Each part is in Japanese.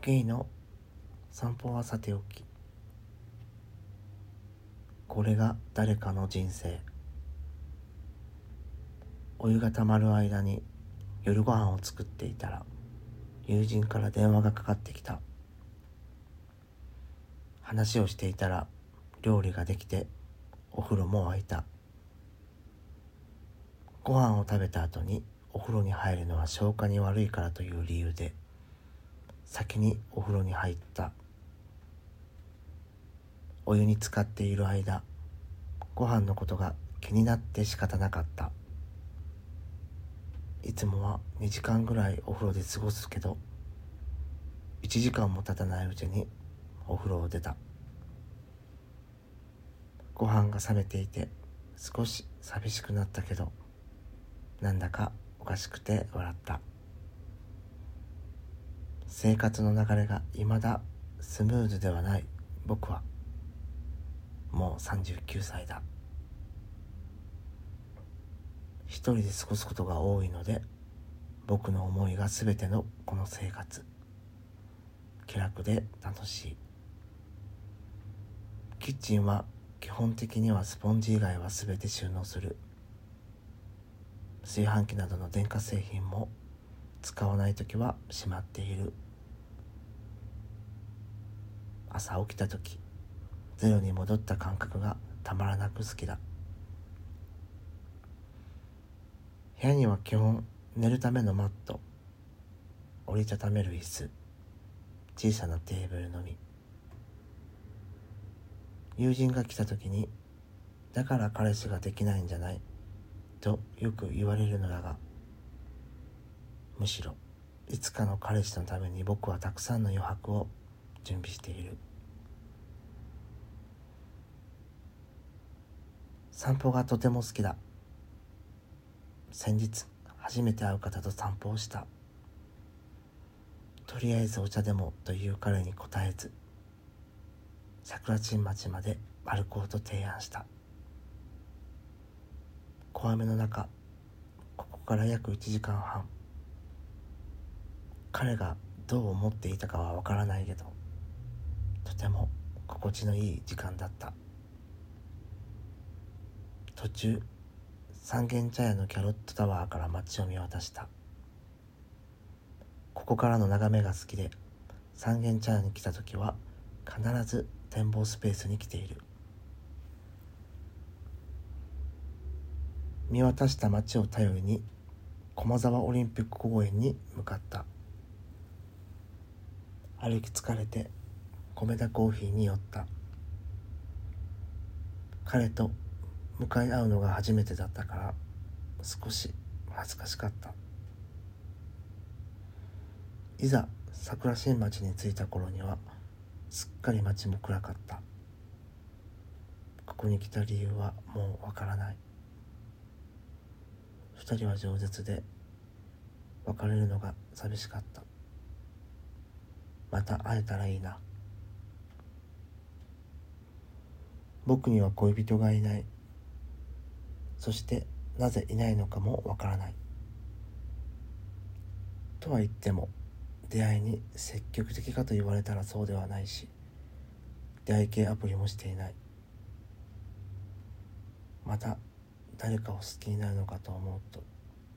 ゲイの散歩はさておきこれが誰かの人生。お湯がたまる間に夜ご飯を作っていたら友人から電話がかかってきた。話をしていたら料理ができてお風呂も沸いた。ご飯を食べた後にお風呂に入るのは消化に悪いからという理由で先にお風呂に入った。お湯に浸かっている間ご飯のことが気になって仕方なかった。いつもは2時間ぐらいお風呂で過ごすけど1時間も経たないうちにお風呂を出た。ご飯が冷めていて少し寂しくなったけどなんだかおかしくて笑った。生活の流れが未だスムーズではない。僕は。もう39歳だ。一人で過ごすことが多いので僕の思いが全てのこの生活。気楽で楽しい。キッチンは基本的にはスポンジ以外は全て収納する。炊飯器などの電化製品も使わない時はしまっている。朝起きた時ゼロに戻った感覚がたまらなく好きだ。部屋には基本寝るためのマット折りたためる椅子小さなテーブルのみ。友人が来た時にだから彼氏ができないんじゃない？とよく言われるのだがむしろいつかの彼氏のために僕はたくさんの余白を準備している。散歩がとても好きだ。先日初めて会う方と散歩をした。とりあえずお茶でもという彼に答えず桜新町まで歩こうと提案した。小雨の中ここから約1時間半。彼がどう思っていたかはわからないけどとても心地のいい時間だった。途中三軒茶屋のキャロットタワーから街を見渡した。ここからの眺めが好きで三軒茶屋に来た時は必ず展望スペースに来ている。見渡した街を頼りに駒沢オリンピック公園に向かった。歩き疲れて米田コーヒーに寄った。彼と向かい合うのが初めてだったから少し恥ずかしかった。いざ桜新町に着いた頃にはすっかり街も暗かった。ここに来た理由はもうわからない。二人は饒舌で別れるのが寂しかった。また会えたらいいな。僕には恋人がいない。そしてなぜいないのかもわからない。とは言っても出会いに積極的かと言われたらそうではないし出会い系アプリもしていない。また誰かを好きになるのかと思うと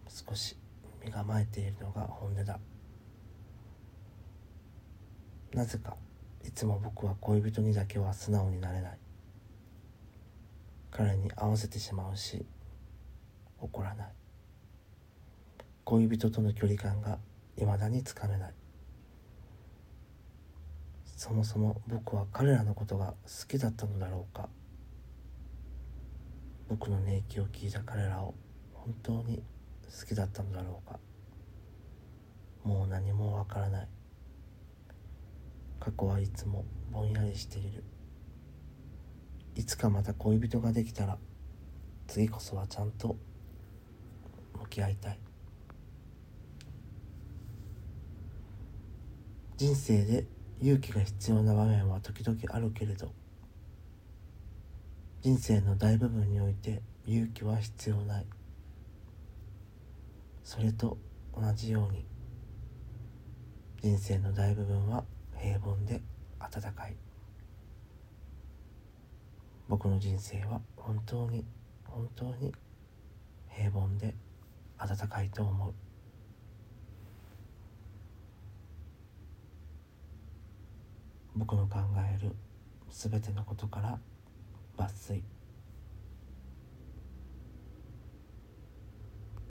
少し身構えているのが本音だ。なぜかいつも僕は恋人にだけは素直になれない。彼に合わせてしまうし怒らない。恋人との距離感が未だにつかめない。そもそも僕は彼らのことが好きだったのだろうか。僕の寝息を聞いた彼らを本当に好きだったのだろうか。もう何もわからない。過去はいつもぼんやりしている。いつかまた恋人ができたら次こそはちゃんと向き合いたい。人生で勇気が必要な場面は時々あるけれど人生の大部分において勇気は必要ない。それと同じように人生の大部分は平凡で温かい。僕の人生は本当に本当に平凡で温かいと思う。僕の考える全てのことから抜粋。